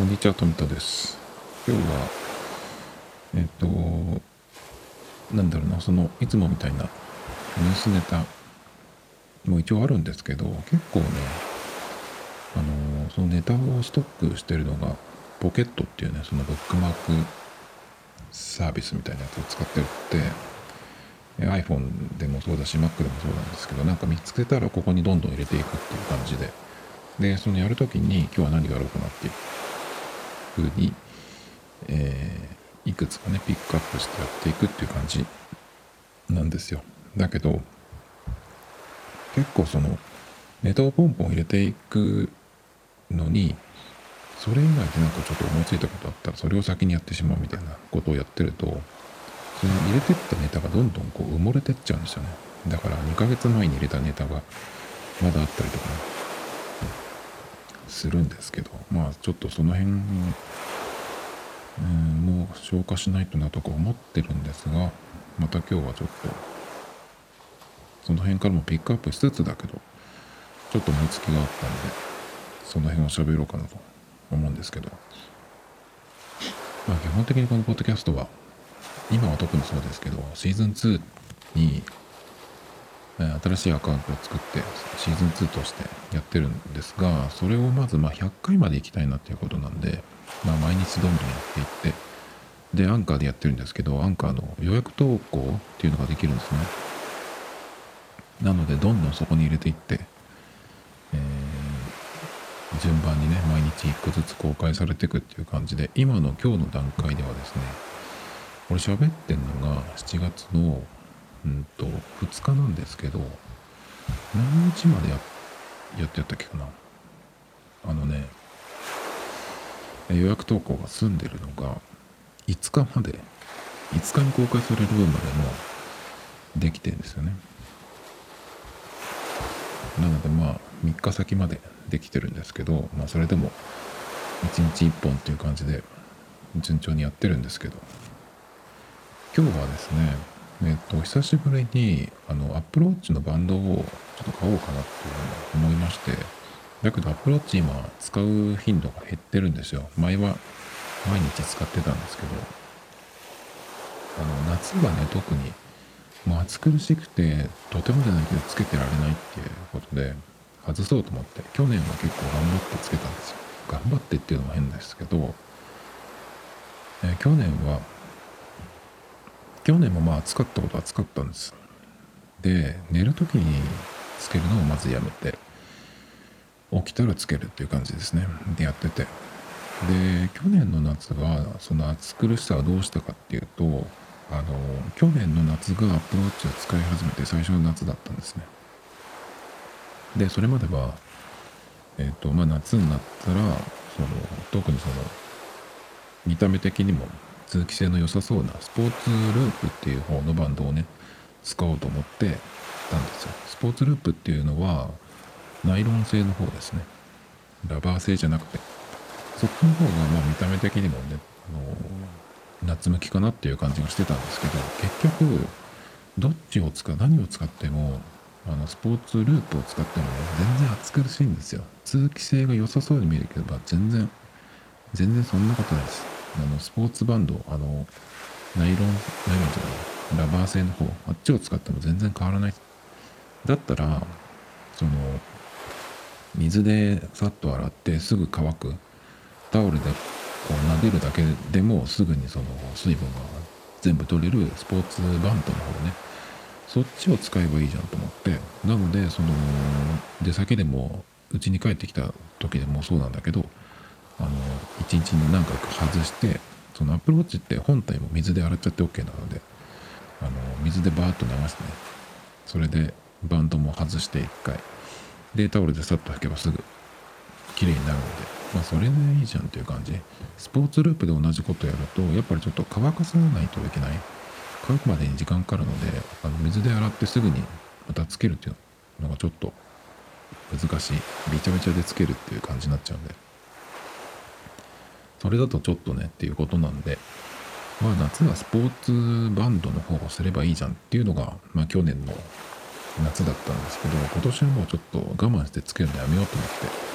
こんにちは、富田です。今日は、えっ、と、なんだろうな、その、いつもみたいなニュースネタも一応あるんですけど、結構ね、あの、そのネタをストックしてるのが、ポケットっていうね、そのブックマークサービスみたいなやつを使ってるって、iPhone でもそうだし Mac でもそうなんですけどなんか見つけたらここにどんどん入れていくっていう感じででそのやるときに今日は何やろうかなっていうふうに、えーいくつかねピックアップしてやっていくっていう感じなんですよ。だけど結構そのネタをポンポン入れていくのにそれ以外でなんかちょっと思いついたことあったらそれを先にやってしまうみたいなことをやってるとその入れてったネタがどんどんこう埋もれてっちゃうんですよね。だから2ヶ月前に入れたネタがまだあったりとかねするんですけどまあちょっとその辺うんもう消化しないとなとか思ってるんですがまた今日はちょっとその辺からもピックアップしつつだけどちょっと思いつきがあったんでその辺を喋ろうかなと思うんですけど。まあ基本的にこのポッドキャストは今は特にそうですけどシーズン2に新しいアカウントを作ってシーズン2としてやってるんですがそれをまずま100回まで行きたいなっていうことなんで、まあ、毎日どんどんやっていってでアンカーでやってるんですけどアンカーの予約投稿っていうのができるんですね。なのでどんどんそこに入れていって、えー順番にね毎日1個ずつ公開されていくっていう感じで今の今日の段階ではですねこれ喋ってんのが7月のうんと2日なんですけど何日までややってやったっけかな。あのね予約投稿が済んでるのが5日まで5日に公開される分までもできてるんですよね。なのでまあ3日先までできてるんですけどまあそれでも1日1本っていう感じで順調にやってるんですけど。今日はですねえっと久しぶりにあのアップローチのバンドをちょっと買おうかなっていうふうに思いましてだけどアップローチ今使う頻度が減ってるんですよ。前は毎日使ってたんですけどあの夏はね特にもう暑苦しくてとてもじゃないけどつけてられないっていうことで外そうと思って去年は結構頑張ってつけたんですよ。頑張ってっていうのも変ですけど、え去年は去年もまあ暑かったことは暑かったんです。で寝る時につけるのをまずやめて起きたらつけるっていう感じですね。でやってて。で去年の夏はその暑苦しさはどうしたかっていうとあの去年の夏がアップローチを使い始めて最初の夏だったんですね。でそれまではえっ、とまあ夏になったらその特にその見た目的にも通気性の良さそうなスポーツループっていう方のバンドをね使おうと思ってたんですよ。スポーツループっていうのはナイロン製の方ですね。ラバー製じゃなくて。そっちの方がまあ見た目的にもねあの夏向きかなっていう感じがしてたんですけど結局どっちを使う何を使ってもあのスポーツループを使ってもね全然暑苦しいんですよ。通気性が良さそうに見えるけど全然全然そんなことないです。あのスポーツバンドあのナイロンナイロンじゃないラバー製の方あっちを使っても全然変わらない。だったらその水でさっと洗ってすぐ乾く。タオルでこう撫でるだけでもすぐにその水分が全部取れるスポーツバンドの方ね。そっちを使えばいいじゃんと思って。なのでその出先でも家に帰ってきた時でもそうなんだけどあの一日に何回か外してそのアプローチって本体も水で洗っちゃって OK なのであの水でバーッと流してねそれでバンドも外して1回。でタオルでさっと履けばすぐ綺麗になるのでまあそれでいいじゃんっていう感じ。スポーツループで同じことやるとやっぱりちょっと乾かさないといけない。乾くまでに時間かかるのであの水で洗ってすぐにまたつけるっていうのがちょっと難しい。びちゃびちゃでつけるっていう感じになっちゃうんで。それだとちょっとねっていうことなんでまあ夏はスポーツバンドの方をすればいいじゃんっていうのが、まあ、去年の夏だったんですけど今年はもうちょっと我慢してつけるのやめようと思って。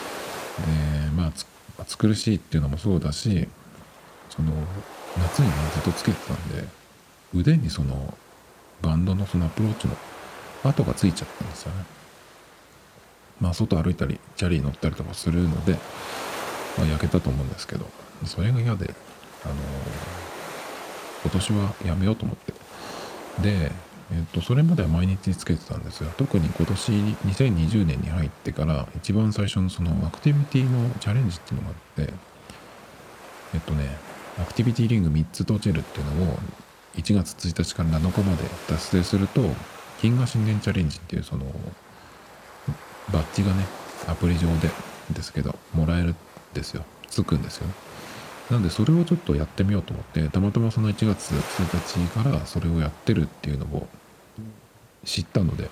でまあつ暑苦しいっていうのもそうだしその夏にねずっとつけてたんで腕にそのバンドのそのアプローチの跡がついちゃったんですよね。まあ外歩いたりチャリに乗ったりとかするので、まあ、焼けたと思うんですけど。それが嫌であのー、今年はやめようと思ってでえっと、それまでは毎日つけてたんですよ。特に今年2020年に入ってから一番最初のそのアクティビティのチャレンジっていうのがあって、えっとね、アクティビティリング3つ閉じるっていうのを1月1日から7日まで達成すると、金河新年チャレンジっていうそのバッジがね、アプリ上でですけど、もらえるんですよ。つくんですよね。なんでそれをちょっとやってみようと思ってたまたまその1月1日からそれをやってるっていうのを知ったので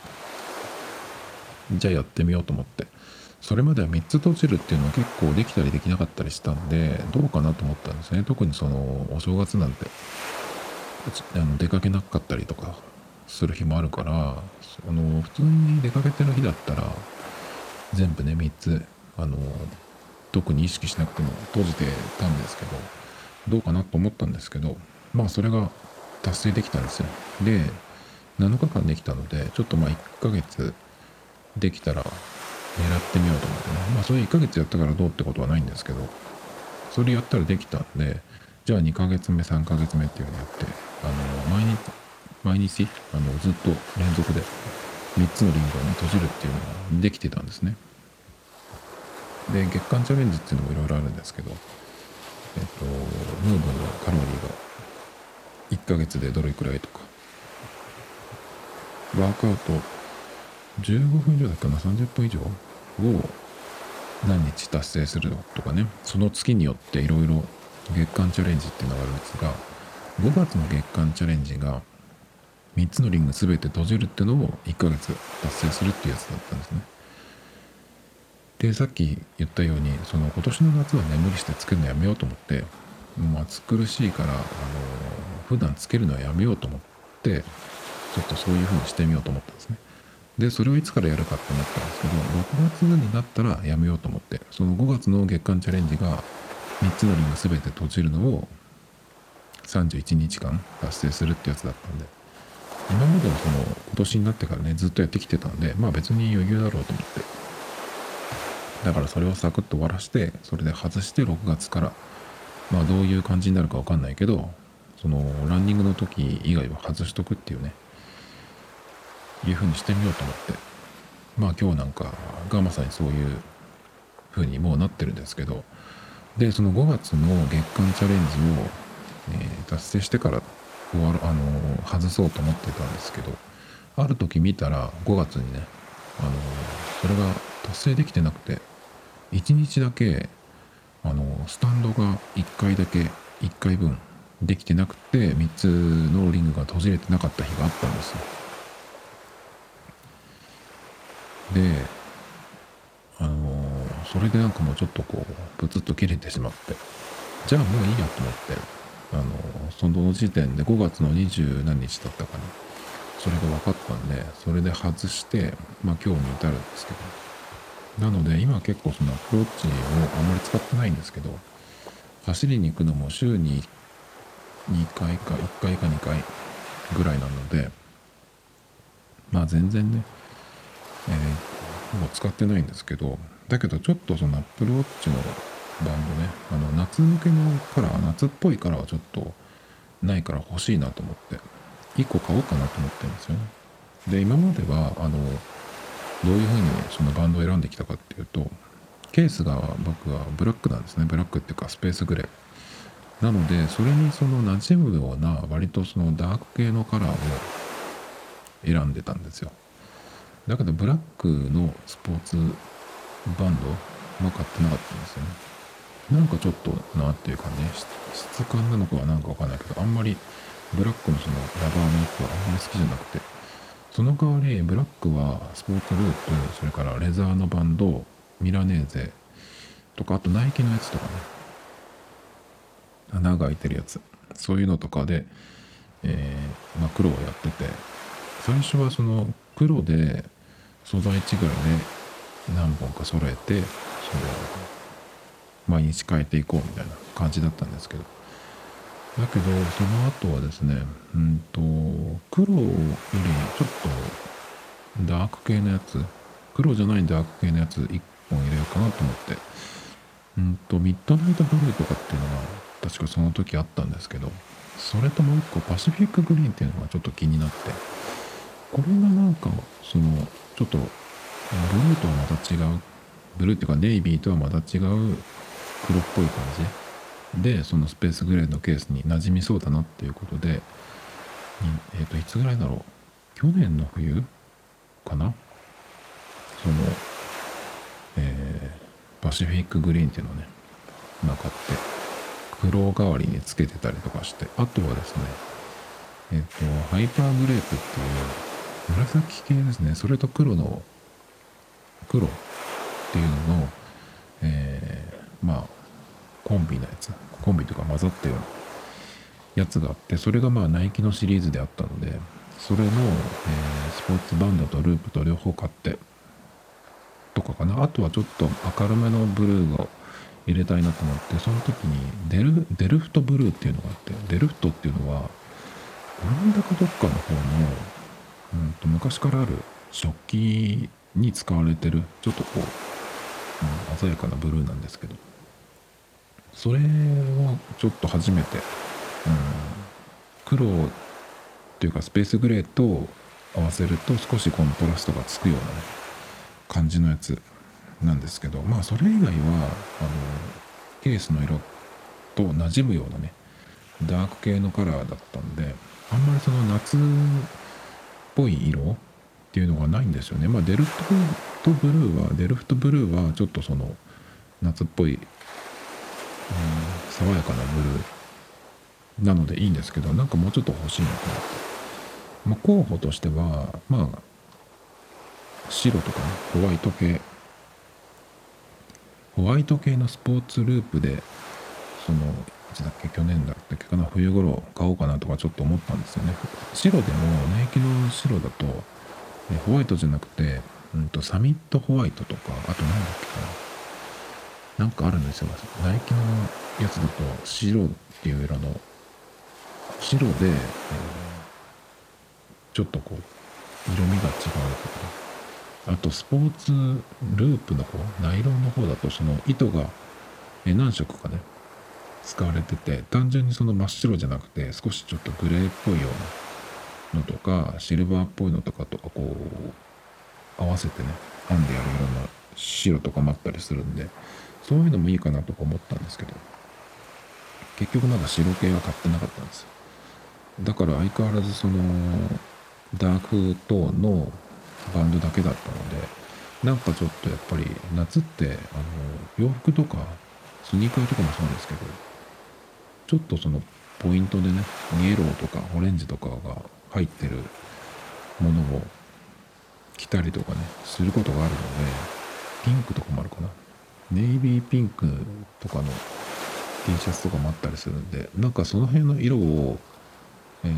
じゃあやってみようと思って。それまでは3つ閉じるっていうのは結構できたりできなかったりしたんでどうかなと思ったんですね。特にそのお正月なんてあの出かけなかったりとかする日もあるからその普通に出かけてる日だったら全部ね3つあの特に意識しなくても閉じてたんですけどどうかなと思ったんですけどまあそれが達成できたんですよ。で7日間できたのでちょっとまあ1ヶ月できたら狙ってみようと思ってね。まあそれ1ヶ月やったからどうってことはないんですけどそれやったらできたんでじゃあ2ヶ月目3ヶ月目っていうのをやってあの毎日毎日あのずっと連続で3つのリングをね閉じるっていうのができてたんですね。で月間チャレンジっていうのもいろいろあるんですけどえっとヌードのカロリーが1ヶ月でどれくらいとか。ワークアウト15分以上だっけな？30分以上を何日達成するとかね。その月によっていろいろ月間チャレンジっていうのがあるんですが5月の月間チャレンジが3つのリング全て閉じるっていうのを1ヶ月達成するっていうやつだったんですね。でさっき言ったようにその今年の夏はね無理してつけるのやめようと思ってもう暑苦しいからあの普段つけるのはやめようと思ってちょっとそういう風にしてみようと思ったんですね。でそれをいつからやるかってなったんですけど6月になったらやめようと思ってその5月の月間チャレンジが3つのリング全て閉じるのを31日間達成するってやつだったんで今まではその今年になってからねずっとやってきてたんでまあ別に余裕だろうと思ってだからそれをサクッと終わらしてそれで外して6月からまあどういう感じになるか分かんないけどそのランニングの時以外は外しとくっていうねいう風にしてみようと思って。まあ今日なんかがまさにそういう風にもうなってるんですけどでその5月の月間チャレンジを、え、達成してから終わるあの、外そうと思ってたんですけどある時見たら5月にねあの、それが達成できてなくて1日だけあのスタンドが1回だけ1回分できてなくて3つのリングが閉じれてなかった日があったんですよ。であのそれでなんかもうちょっとこうブツッと切れてしまってじゃあもういいやと思ってあのその時点で5月の二十何日だったかな。それが分かったんでそれで外してまあ今日に至るんですけど。なので今結構そのアプローチをあんまり使ってないんですけど走りに行くのも週に2回か1回か2回ぐらいなのでまあ全然ね、えー、もう使ってないんですけどだけどちょっとそのアップルウォッチのバンドねあの夏向けのカラー夏っぽいカラーはちょっとないから欲しいなと思って1個買おうかなと思ってるんですよね。で今まではあのどういうふうにそのバンドを選んできたかっていうとケースが僕はブラックなんですね。ブラックっていうかスペースグレー。なのでそれにその馴染むような割とそのダーク系のカラーを選んでたんですよ。だけどブラックのスポーツバンドも買ってなかったんですよね。なんかちょっとなっていうかね質感なのかはなんかわかんないけどあんまりブラックのそのラバーのやつはあんまり好きじゃなくて。その代わりブラックはスポーツループそれからレザーのバンドミラネーゼとかあとナイキのやつとかね。穴が開いてるやつ。そういうのとかで、えー、まあ、黒をやってて。最初はその黒で素材違いで何本か揃えてその毎日変えていこうみたいな感じだったんですけど。だけどその後はですねうんと黒よりちょっとダーク系のやつ黒じゃないダーク系のやつ1本入れようかなと思って。うんとミッドナイトブルーとかっていうのが確かその時あったんですけどそれともう一個パシフィックグリーンっていうのがちょっと気になって。これがなんかそのちょっとブルーとはまた違うブルーっていうかネイビーとはまた違う黒っぽい感じでそのスペースグレーのケースに馴染みそうだなっていうことでえっ、ー、といつぐらいだろう？去年の冬かな？そのえー、パシフィックグリーンっていうのをねまあ買って黒代わりにつけてたりとかしてあとはですねえっ、ー、とハイパーグレープっていう紫系ですね。それと黒の黒っていうのの、えー、まあコンビのやつコンビとか混ざったようなやつがあってそれがまあナイキのシリーズであったのでそれの、えー、スポーツバンドとループと両方買ってとかかな。あとはちょっと明るめのブルーを入れたいなと思ってその時にデルデルフトブルーっていうのがあってデルフトっていうのはオランダかどっかの方の、うんと昔からある食器に使われてるちょっとこう、うん、鮮やかなブルーなんですけど。それをちょっと初めて、うん、黒っていうかスペースグレーと合わせると少しコントラストがつくようなね感じのやつなんですけどまあそれ以外はあのケースの色と馴染むようなねダーク系のカラーだったんであんまりその夏っぽい色っていうのがないんですよね。まあデルフトブルーはデルフトブルーはちょっとその夏っぽい、爽やかなブルーなのでいいんですけどなんかもうちょっと欲しいのかなと、まあ、候補としてはまあ白とかねホワイト系ホワイト系のスポーツループでそのいつだっけ去年だったっけかな冬頃買おうかなとかちょっと思ったんですよね。白でもナイキの白だとホワイトじゃなくて、うんと、サミットホワイトとかあと何だっけかな。なんかあるんですよナイキのやつだと白っていう色の白で、えー、ちょっとこう色味が違うとか。あとスポーツループの方ナイロンの方だとその糸が何色かね使われてて単純にその真っ白じゃなくて少しちょっとグレーっぽいようなのとかシルバーっぽいのとかとかこう合わせてね編んでやるような白とかもあったりするんでそういうのもいいかなとか思ったんですけど結局まだ白系は買ってなかったんですよ。だから相変わらずそのダークトーンのバンドだけだったのでなんかちょっとやっぱり夏ってあの洋服とかスニーカーとかもそうですけどちょっとそのポイントでねイエローとかオレンジとかが入ってるものを着たりとかねすることがあるのでピンクとかもあるかな。ネイビーピンクとかの T シャツとかもあったりするんでなんかその辺の色をえー、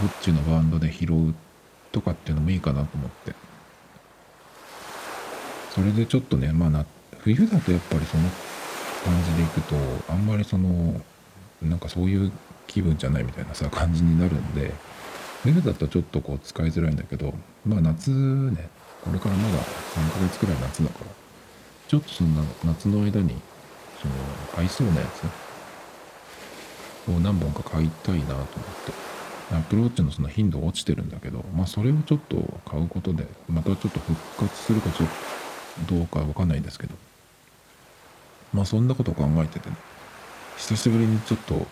ブッチのバンドで拾うとかっていうのもいいかなと思って。それでちょっとねまあな冬だとやっぱりその感じでいくとあんまりそのなんかそういう気分じゃないみたいなさ感じになるんで冬だとちょっとこう使いづらいんだけどまあ夏ねこれからまだ3ヶ月くらい夏だからちょっとそんな夏の間にその合いそうなやつ？を何本か買いたいなと思ってアップルウォッチのその頻度落ちてるんだけど、まあそれをちょっと買うことで、またちょっと復活するかちょっとどうかわかんないんですけど、まあそんなことを考えててね、久しぶりにちょっと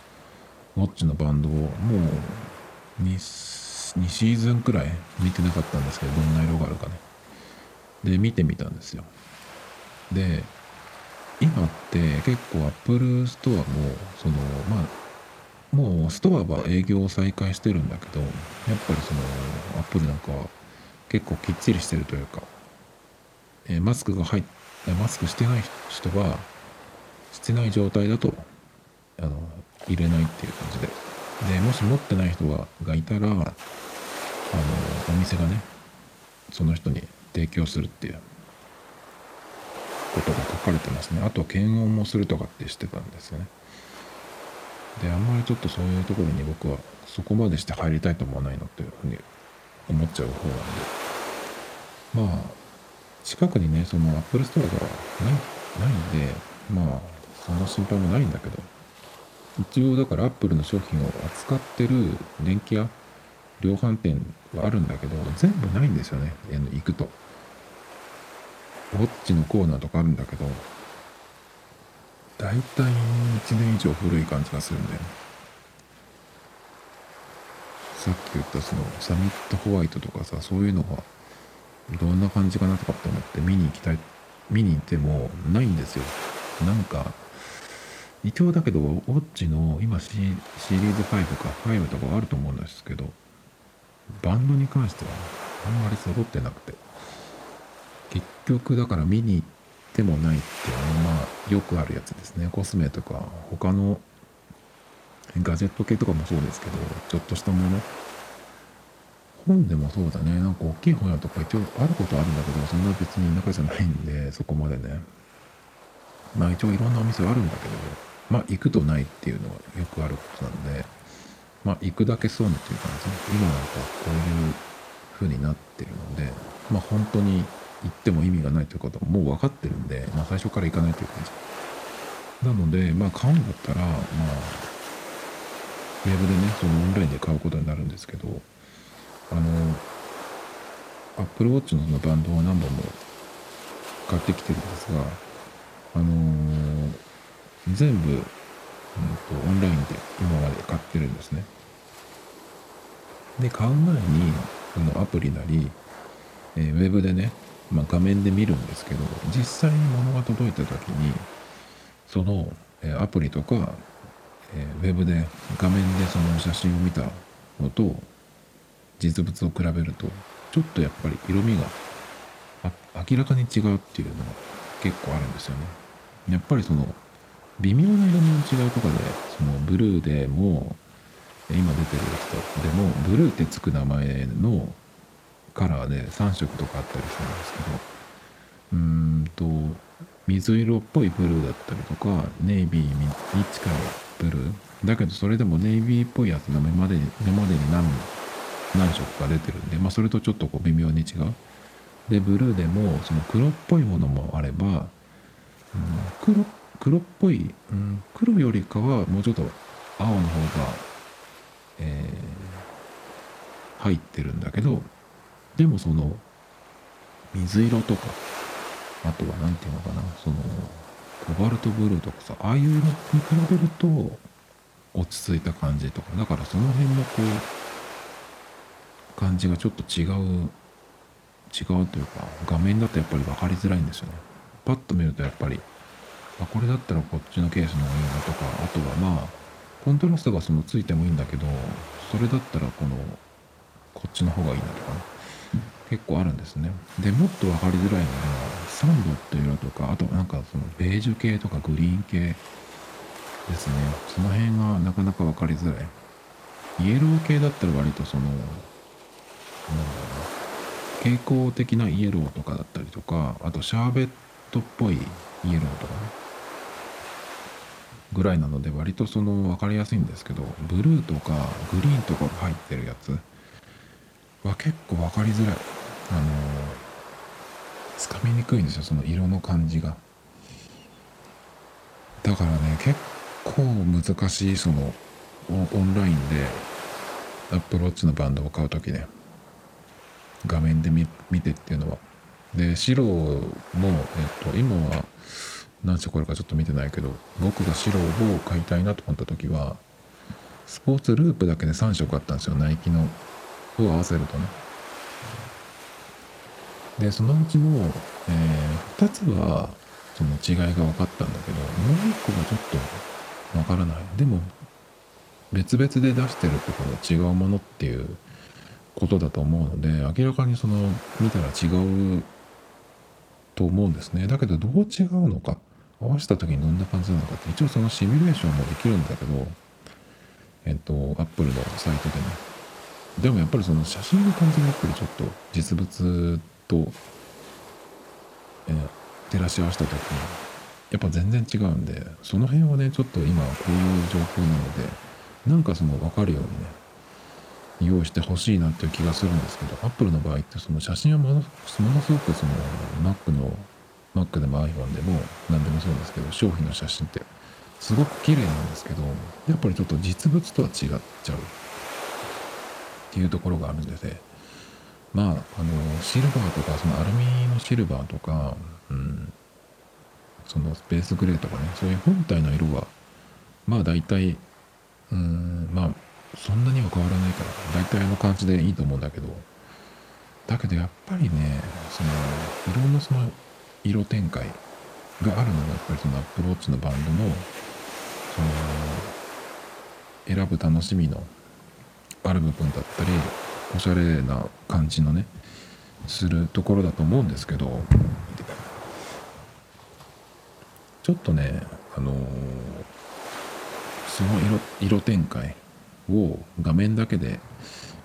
ウォッチのバンドをもう 2, 2シーズンくらい見てなかったんですけど、どんな色があるかね。で、見てみたんですよ。で、今って結構アップルストアも、その、まあ、もうストアは営業を再開してるんだけどやっぱりそのアップルなんかは結構きっちりしてるというか、えー、マスクが入っマスクしてない人はしてない状態だとあの入れないっていう感じで。でもし持ってない人ががいたらあのお店がねその人に提供するっていう。ことが書かれてますね。あと検温もするとかってしてたんですよね。であんまりちょっとそういうところに僕はそこまでして入りたいと思わないのっていうふうに思っちゃう方なんで。まあ近くにねそのアップルストアがないないんでまあそんな心配もないんだけど。一応だからアップルの商品を扱ってる電気屋量販店はあるんだけど全部ないんですよね。行くと。ウォッチのコーナーとかあるんだけど大体1年以上古い感じがするんだよね。さっき言ったそのサミットホワイトとかさそういうのがどんな感じかなとかって思って見に行きたい見に行ってもないんですよ。なんか一応だけどウォッチの今シリーズ5か5とかあると思うんですけどバンドに関してはあんまり揃ってなくて。結局だから見に行ってもないっていうのはまあよくあるやつですね。コスメとか他のガジェット系とかもそうですけどちょっとしたもの。本でもそうだね。なんか大きい本屋とか一応あることあるんだけどそんな別に田舎じゃないんでそこまでね。まあ一応いろんなお店はあるんだけどまあ行くとないっていうのはよくあることなんでまあ行くだけ損っていう感じ。今なんかこういう風になってるのでまあ本当に行っても意味がないということはもう分かってるんで、まあ、最初から行かないという感じ。なのでまあ買うんだったらまあウェブでねそのオンラインで買うことになるんですけどあの Apple Watch のバンドを何本も買ってきてるんですがあのー、全部、うん、とオンラインで今まで買ってるんですね。で買う前にそのアプリなり、えー、ウェブでねまあ、画面で見るんですけど実際に物が届いた時にその、えアプリとか、えウェブで画面でその写真を見たのと実物を比べるとちょっとやっぱり色味が明らかに違うっていうのが結構あるんですよね。やっぱりその微妙な色味の違うとかでそのブルーでも今出てる人でもブルーってつく名前のカラーで3色とかあったりするんですけどうーんと水色っぽいブルーだったりとかネイビーに近いブルー。だけどそれでもネイビーっぽいやつが目までに目までに何何色か出てるんで、まあ、それとちょっとこう微妙に違う。でブルーでもその黒っぽいものもあれば、うん、黒黒っぽい、うん、黒よりかはもうちょっと青の方が、えー、入ってるんだけどでもその水色とかあとは何て言うのかなそのコバルトブルーとかさああいう色に比べると落ち着いた感じとかだからその辺のこう感じがちょっと違う違うというか画面だとやっぱり分かりづらいんですよね。パッと見るとやっぱりあこれだったらこっちのケースの方がいいなとかあとはまあコントラストがそのついてもいいんだけどそれだったらこのこっちの方がいいなとかね。結構あるんですね。でもっと分かりづらいのがサンドっていう色とかあとなんかそのベージュ系とかグリーン系ですねその辺がなかなか分かりづらい。イエロー系だったら割とそのなんだろうな蛍光的なイエローとかだったりとかあとシャーベットっぽいイエローとかねぐらいなので割とその分かりやすいんですけどブルーとかグリーンとかが入ってるやつは結構分かりづらい。あのつかみにくいんですよその色の感じが。だからね結構難しいそのオンラインでアップローチのバンドを買う時ね。画面で見てっていうのは。で白も、えっと、今は何色これかちょっと見てないけど僕が白を買いたいなと思った時はスポーツループだけで3色あったんですよナイキの。を合わせるとね。でそのうちの、えー、2つはその違いが分かったんだけどもう1個がちょっと分からない。でも別々で出してるところは違うものっていうことだと思うので明らかにその見たら違うと思うんですね。だけどどう違うのか？合わせた時にどんな感じなのかって一応そのシミュレーションもできるんだけどえっとアップルのサイトでね。でもやっぱりその写真の感じがやっぱりちょっと実物と、え照らし合わせた時にやっぱ全然違うんでその辺はねちょっと今こういう状況なのでなんかその分かるようにね用意してほしいなっていう気がするんですけど Apple の場合ってその写真はものすごくその Mac の Mac でも iPhone でも何でもそうですけど商品の写真ってすごく綺麗なんですけどやっぱりちょっと実物とは違っちゃう。っていうところがあるんでね。まああのシルバーとかそのアルミのシルバーとか、うん、そのスペースグレーとかねそういう本体の色はまあ大体うんまあそんなには変わらないから大体あの感じでいいと思うんだけど。だけどやっぱりねそのいろんなその色展開があるのがやっぱりそのアップローチのバンドのその選ぶ楽しみのある部分だったりおしゃれな感じのねするところだと思うんですけどちょっとねあのその色色展開を画面だけで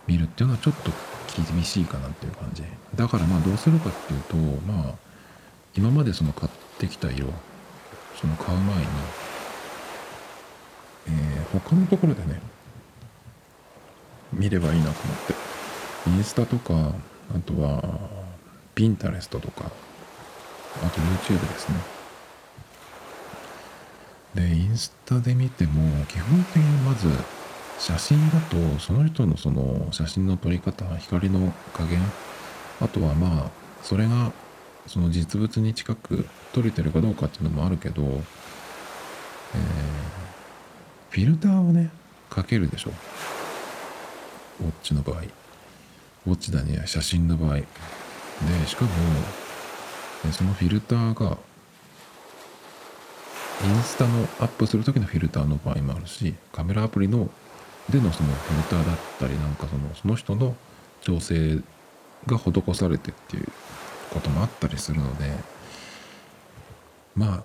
見るっていうのはちょっと厳しいかなっていう感じ。だからまあどうするかっていうとまあ今までその買ってきた色その買う前に、えー、他のところでね見ればいいなと思って。インスタとかあとはピンタレストとかあと YouTube ですね。でインスタで見ても基本的にまず写真だとその人のその写真の撮り方光の加減あとはまあそれがその実物に近く撮れてるかどうかっていうのもあるけど、えー、フィルターをねかけるでしょ。ウォッチの場合。ウォッチだね。写真の場合。でしかもそのフィルターがインスタのアップする時のフィルターの場合もあるしカメラアプリのでのそのフィルターだったりなんかそのその人の調整が施されてっていうこともあったりするのでまあ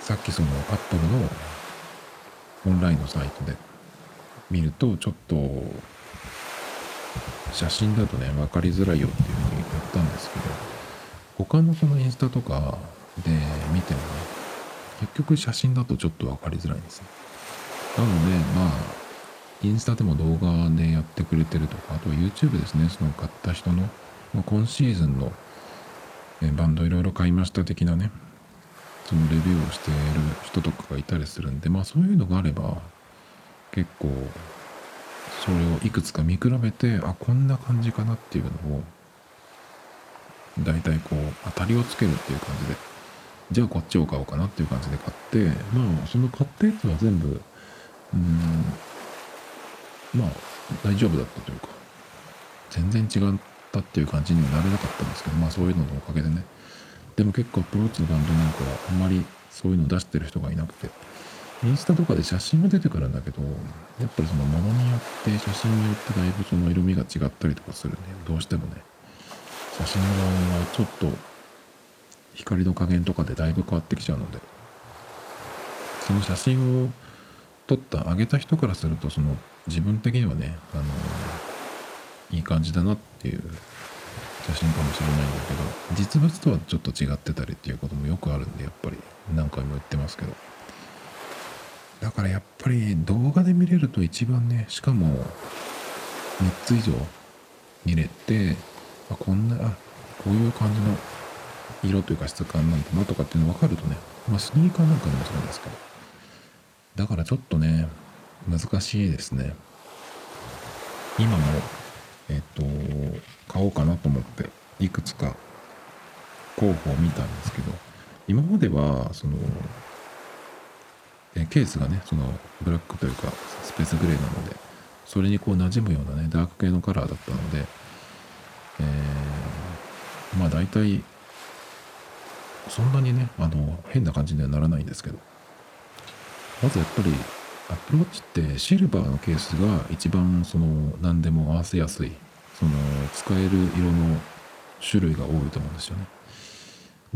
さっきそのアップルのオンラインのサイトで見るとちょっと写真だとね分かりづらいよっていうふうに言ったんですけど他のそのインスタとかで見てもね結局写真だとちょっと分かりづらいんですね。なのでまあインスタでも動画でやってくれてるとかあとは YouTube ですねその買った人のま今シーズンのバンドいろいろ買いました的なねそのレビューをしている人とかがいたりするんでまあそういうのがあれば結構それをいくつか見比べてあこんな感じかなっていうのを大体こう当たりをつけるっていう感じでじゃあこっちを買おうかなっていう感じで買ってまあその買ったやつは全部うんまあ大丈夫だったというか全然違ったっていう感じにはなれなかったんですけどまあそういうののおかげでね。でも結構アプローチのバンドなんかはあんまりそういうの出してる人がいなくてインスタとかで写真が出てくるんだけどやっぱりそのものによって写真によってだいぶその色味が違ったりとかするね。どうしてもね。写真の場合はちょっと光の加減とかでだいぶ変わってきちゃうので。その写真を撮った上げた人からするとその自分的にはねあのいい感じだなっていう写真かもしれないんだけど実物とはちょっと違ってたりっていうこともよくあるんでやっぱり何回も言ってますけど。だからやっぱり動画で見れると一番ねしかも3つ以上見れてあこんなあこういう感じの色というか質感なんだなとかっていうの分かるとねまあスニーカーなんかでもそうですけどだからちょっとね難しいですね。今もえっ、と買おうかなと思っていくつか候補を見たんですけど今まではそのえケースがねそのブラックというかスペースグレーなのでそれにこう馴染むようなねダーク系のカラーだったので、えー、まあ大体そんなにねあの変な感じにはならないんですけどまずやっぱりアプローチってシルバーのケースが一番その何でも合わせやすいその使える色の種類が多いと思うんですよね。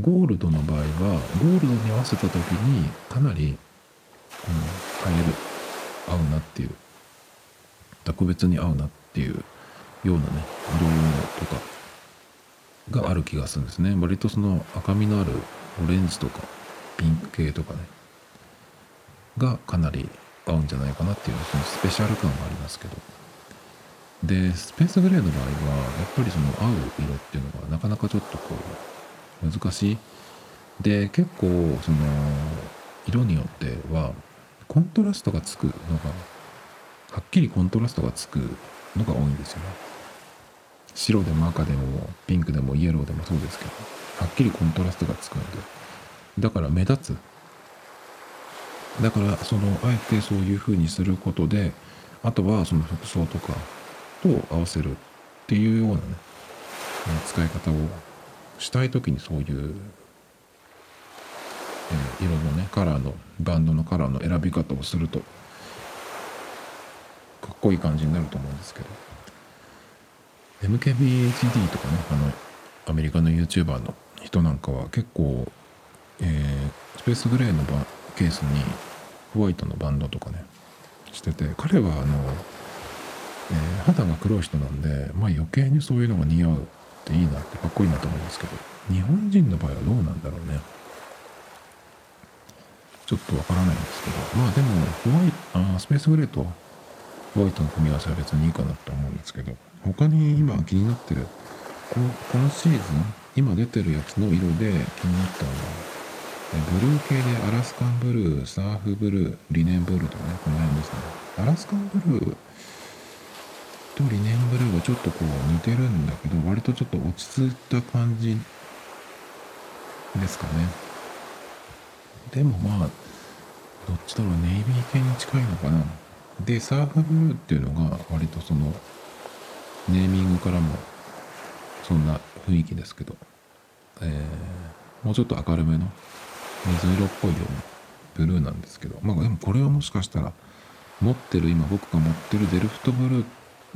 ゴールドの場合はゴールドに合わせた時にかなり、うん、映える合うなっていう特別に合うなっていうようなね色とかがある気がするんですね。割とその赤みのあるオレンジとかピンク系とかねがかなり合うんじゃないかなっていうそのスペシャル感がありますけど。でスペースグレーの場合はやっぱりその合う色っていうのがなかなかちょっとこう難しい。で結構その色によってはコントラストがつくのがはっきりコントラストがつくのが多いんですよね。白でも赤でもピンクでもイエローでもそうですけどはっきりコントラストがつくので。だから目立つ。だからそのあえてそういう風にすることであとはその服装とかと合わせるっていうようなね使い方をしたい時にそういう、えー、色のねカラーのバンドのカラーの選び方をするとかっこいい感じになると思うんですけど。MKBHD とかねあのアメリカの YouTuber の人なんかは結構、えー、スペースグレーのケースにホワイトのバンドとかねしてて彼はあのえー、肌が黒い人なんで、まあ、余計にそういうのが似合うっていいなってかっこいいなと思うんですけど日本人の場合はどうなんだろうね。ちょっとわからないんですけど。まあでもホワイあスペースグレーとホワイトの組み合わせは別にいいかなと思うんですけど。他に今気になってるこのこのシーズン今出てるやつの色で気になったのはブルー系でアラスカンブルーサーフブルーリネンブルーとかねこの辺ですね。アラスカンブルーとリネンブルーがちょっとこう似てるんだけど割とちょっと落ち着いた感じですかね。でもまあどっちだろうネイビー系に近いのかな？でサーフブルーっていうのが割とそのネーミングからもそんな雰囲気ですけど、えー、もうちょっと明るめの水色っぽいようなブルーなんですけどまあでもこれはもしかしたら持ってる今僕が持ってるデルフトブルー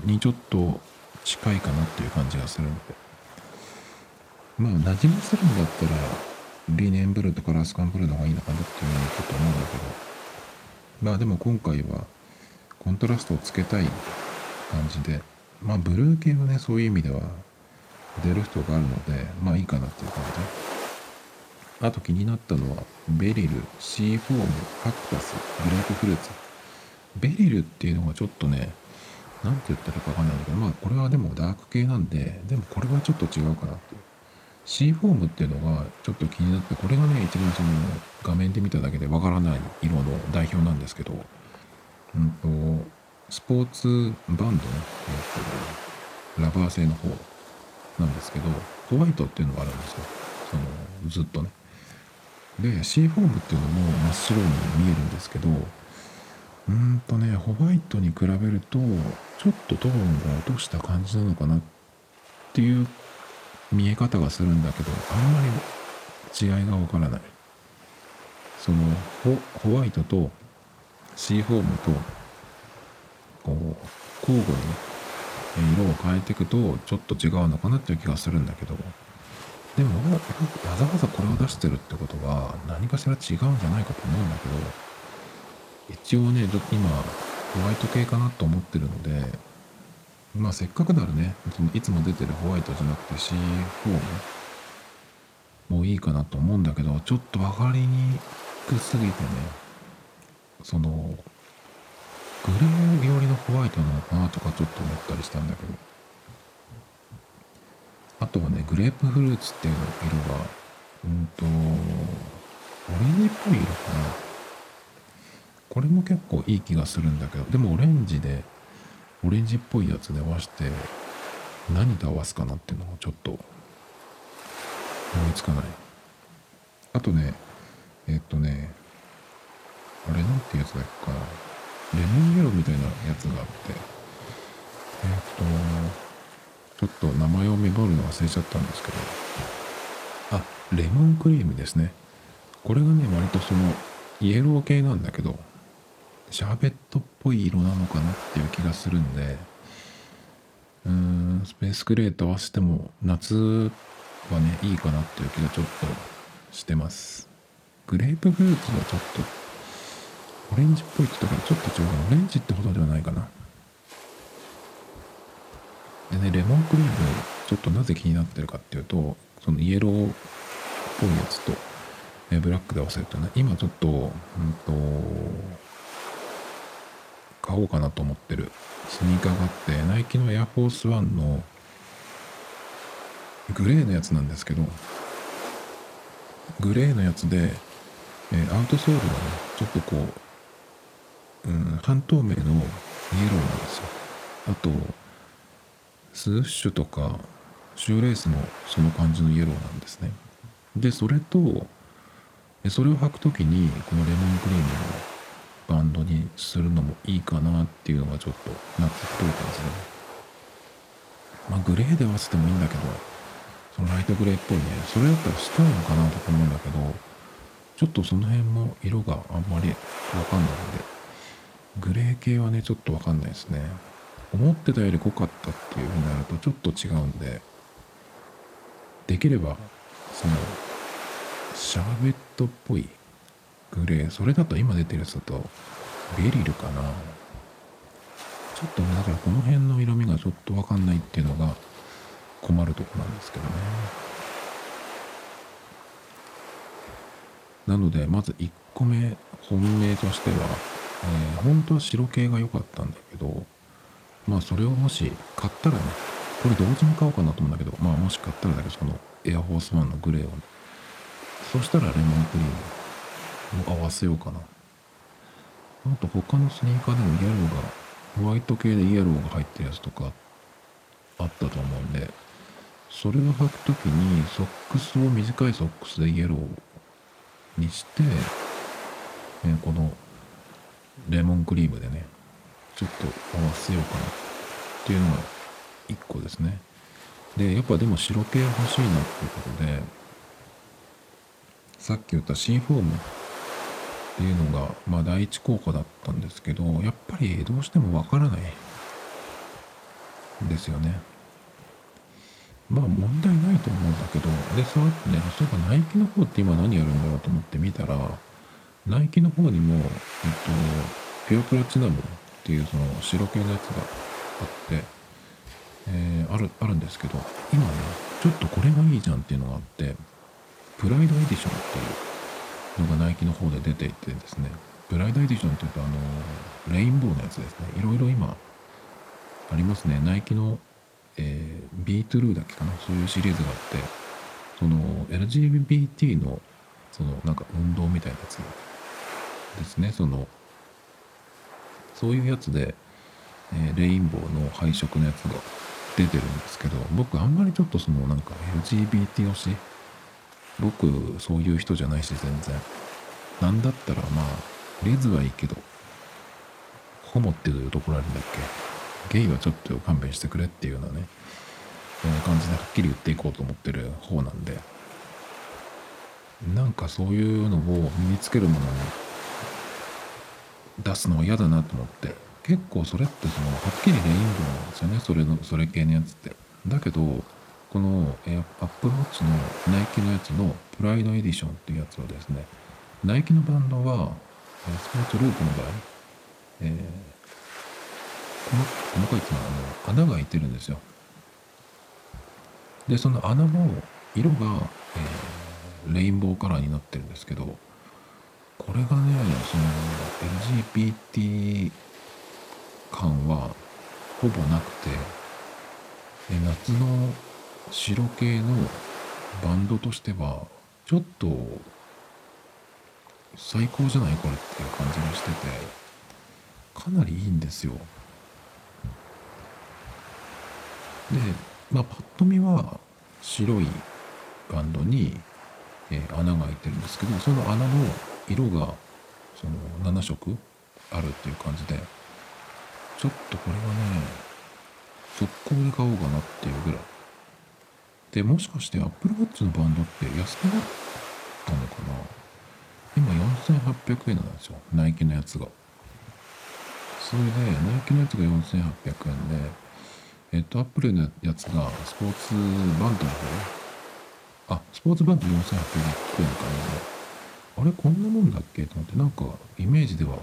にちょっと近いかなっていう感じがするので。まあ馴染ませるんだったらリネンブルーとかラスカンブルーの方がいいのかなっていうのはちょっと思うんだけど。まあでも今回はコントラストをつけたい感じで。まあブルー系はねそういう意味では出る人があるのでまあいいかなっていう感じ。あと気になったのはベリルシーフォームカクタスグレープフルーツ。ベリルっていうのがちょっとね何て言ったらかわかんないんだけどまあこれはでもダーク系なんででもこれはちょっと違うかなっていう。C フォームっていうのがちょっと気になってこれがね一番その画面で見ただけでわからない色の代表なんですけどうんとスポーツバンドね、えっと、ラバー製の方なんですけどホワイトっていうのがあるんですよ。そのずっとね。で C フォームっていうのも真っ白に見えるんですけどうんとねホワイトに比べるとちょっとトーンが落とした感じなのかなっていう見え方がするんだけどあんまり違いがわからない。そのホワイトとシーフォームとこう交互に色を変えていくとちょっと違うのかなっていう気がするんだけど。でもわざわざこれを出してるってことは何かしら違うんじゃないかと思うんだけど。一応ね今ホワイト系かなと思ってるのでまあせっかくならねいつも出てるホワイトじゃなくて C4 もいいかなと思うんだけどちょっと分かりにくすぎてねそのグレー寄りのホワイトなのかなとかちょっと思ったりしたんだけど。あとはねグレープフルーツっていうの色がうんとオレンジっぽい色かな。これも結構いい気がするんだけどでもオレンジでオレンジっぽいやつで合わせて何と合わすかなっていうのがちょっと思いつかない。あとねえっとねあれなんてやつだっけかな。レモンイエローみたいなやつがあってえっとちょっと名前をメモるの忘れちゃったんですけど。あレモンクリームですね。これがね割とそのイエロー系なんだけどシャーベットっぽい色なのかなっていう気がするんで。うーんスペースグレーと合わせても夏はねいいかなっていう気がちょっとしてます。グレープフルーツはちょっとオレンジっぽいって言ったからちょっと違うオレンジってほどではないかな。でねレモンクリームちょっとなぜ気になってるかっていうとそのイエローっぽいやつと、ブラックで合わせるとね今ちょっと,、うんと買おうかなと思ってる。スニーカーがあってナイキのエアフォースワンのグレーのやつなんですけどグレーのやつで、えー、アウトソールがねちょっとこう、うん、半透明のイエローなんですよ。あとスウッシュとかシューレースもその感じのイエローなんですね。でそれとそれを履く時にこのレモンクリームのバンドにするのもいいかなっていうのがちょっと夏っぽい感じで。まあグレーで合わせてもいいんだけどそのライトグレーっぽいね。それだったらしたいのかなと思うんだけどちょっとその辺も色があんまりわかんないので。グレー系はねちょっとわかんないですね。思ってたより濃かったっていうふうになるとちょっと違うんで。できればそのシャーベットっぽいグレー。それだと今出てるやつだとベリルかな。ちょっとだからこの辺の色味がちょっとわかんないっていうのが困るとこなんですけどね。なのでまず1個目本命としては、えー、本当は白系が良かったんだけどまあそれをもし買ったらねこれ同時に買おうかなと思うんだけどまあもし買ったらだけどそのエアフォースワンのグレーをね。そしたらレモンクリーム。を合わせようかな。あと他のスニーカーでもイエローがホワイト系でイエローが入ってるやつとかあったと思うんでそれを履く時にソックスを短いソックスでイエローにして、え、このレモンクリームでねちょっと合わせようかな。っていうのが1個ですね。でやっぱでも白系欲しいなっていうことでさっき言ったシーフォームっていうのがまあ第一候補だったんですけどやっぱりどうしてもわからないですよね。まあ問題ないと思うんだけど、で、そうやってね、そういえばナイキの方って今何やるんだろうと思って見たら、ナイキの方にも、えっと、ピュアプラチナムっていうその白系のやつがあって、えー、ある、あるんですけど、今ね、ちょっとこれがいいじゃんっていうのがあって、プライドエディションっていうのがナイキの方で出ていてですね、プライドエディションっていうと、あの、レインボーのやつですね。いろいろ今、ありますね。ナイキのえー、ビートルーだっけかなそういうシリーズがあってその LGBT のそのなんか運動みたいなやつですねそのそういうやつで、えー、レインボーの配色のやつが出てるんですけど僕あんまりちょっとそのなんか LGBT 推し僕そういう人じゃないし全然。なんだったらまあレズはいいけどホモっていうところあるんだっけ。ゲイはちょっと勘弁してくれっていうようなね、えー、感じではっきり言っていこうと思ってる方なんで。なんかそういうのを身につけるものに出すのは嫌だなと思って。結構それってそのはっきりレインボーなんですよね。それのそれ系のやつって。だけどこの、えー、アップルウォッチのナイキのやつのプライドエディションっていうやつはですねナイキのバンドはスポーツループの場合、えー細かいっていうのはあの穴が開いてるんですよ。でその穴も色が、えー、レインボーカラーになってるんですけどこれがねその LGBT 感はほぼなくて夏の白系のバンドとしてはちょっと最高じゃないこれっていう感じがしててかなりいいんですよ。で、まあ、パッと見は白いバンドに、えー、穴が開いてるんですけどその穴の色がその7色あるっていう感じでちょっとこれはね速攻で買おうかなっていうぐらい。でもしかして Apple Watch のバンドって安くなったのかな？今4800円なんですよ。ナイキのやつが。それでナイキのやつが4800円でえっと、アップルのやつが、スポーツバンドの方？あ、スポーツバンド4800円かな。あれ、こんなもんだっけ？と思って、なんか、イメージでは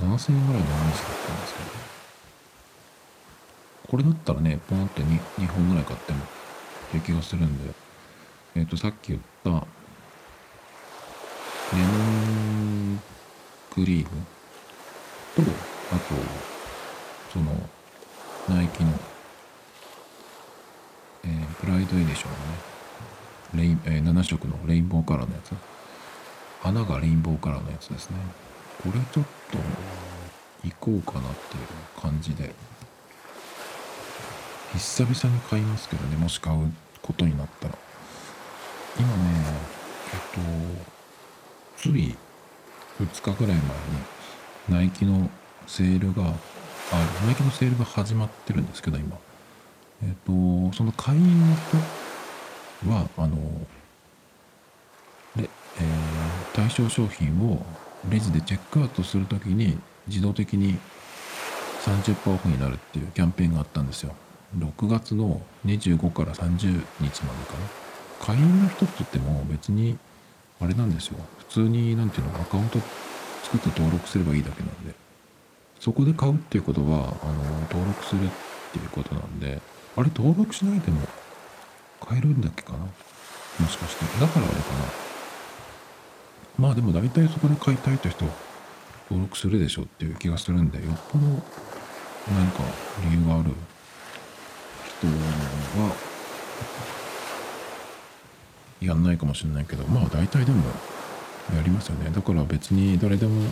7000円ぐらいのイメージだったんですけど、これだったらね、ポンって 2, 2本ぐらい買ってもっていう気がするんで、えっ、と、さっき言ったレモンクリームと、あと、その、ナイキの、えー、プライドエディションのね、レイえー、7色のレインボーカラーのやつ。花がレインボーカラーのやつですね。これちょっと、行こうかなっていう感じで、久々に買いますけどね、もし買うことになったら。今ね、えっと、つい2日ぐらい前に、ナイキのセールが、あ、ナイキのセールが始まってるんですけど、今。えっと、その会員の人は、あの、で、えー、対象商品をレジでチェックアウトするときに自動的に30%オフになるっていうキャンペーンがあったんですよ。6月の25から30日までかな。会員の人って言っても別にあれなんですよ。普通になんていうのアカウント作って登録すればいいだけなんで。そこで買うっていうことは、あの、登録するっていうことなんで、あれ登録しないでも買えるんだっけかなもしかして。だからあれかな。まあでも大体そこで買いたいって人登録するでしょっていう気がするんで、よっぽど何か理由がある人はやんないかもしれないけど、まあ大体でもやりますよね。だから別に誰でも、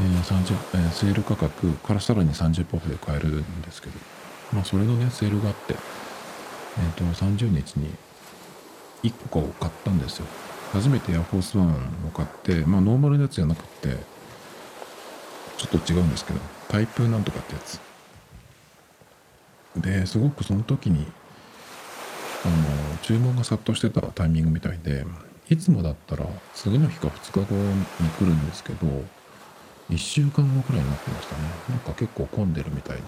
えー30えーセール価格からさらに30%オフで買えるんですけど、まあそれのね、セールがあって、えっ、と、30日に1個を買ったんですよ。初めてエアフォースワンを買って、まあノーマルのやつじゃなくて、ちょっと違うんですけど、タイプなんとかってやつ。で、すごくその時に、あの、注文が殺到してたタイミングみたいで、いつもだったら次の日か2日後に来るんですけど、1週間後くらいになってましたね。なんか結構混んでるみたい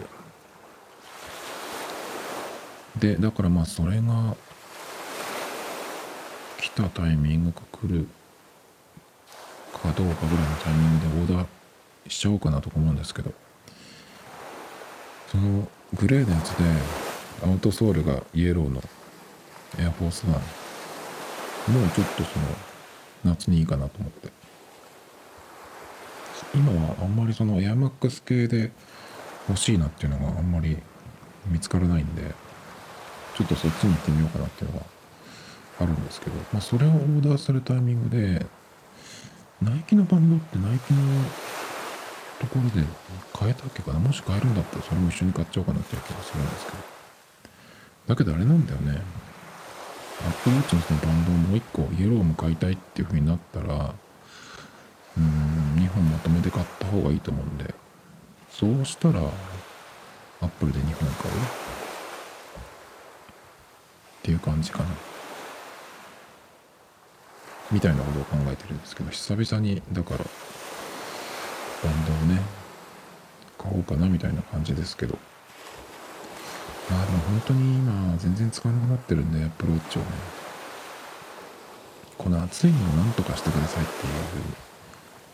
で。で、だからまあそれが来たタイミングが来るかどうかぐらいのタイミングでオーダーしちゃおうかなと思うんですけど、そのグレーのやつでアウトソールがイエローのエアフォースワン。もうちょっとその夏にいいかなと思って。今はあんまりそのエアマックス系で欲しいなっていうのがあんまり見つからないんでちょっとそっちに行ってみようかなっていうのがあるんですけど、まあ、それをオーダーするタイミングでナイキのバンドってナイキのところで買えたっけかな？もし買えるんだったらそれも一緒に買っちゃおうかなっていう気がするんですけど。だけどあれなんだよね。アップルウォッチのそのバンドをもう一個イエローも買いたいっていう風になったらうーん2本まとめて買った方がいいと思うんで。そうしたらアップルで2本買う？っていう感じかな。みたいなことを考えてるんですけど久々にだからバンドをね買おうかなみたいな感じですけど。まあでも本当に今全然使わなくなってるんでアプローチをね。この暑いのをなんとかしてくださいっていうふうに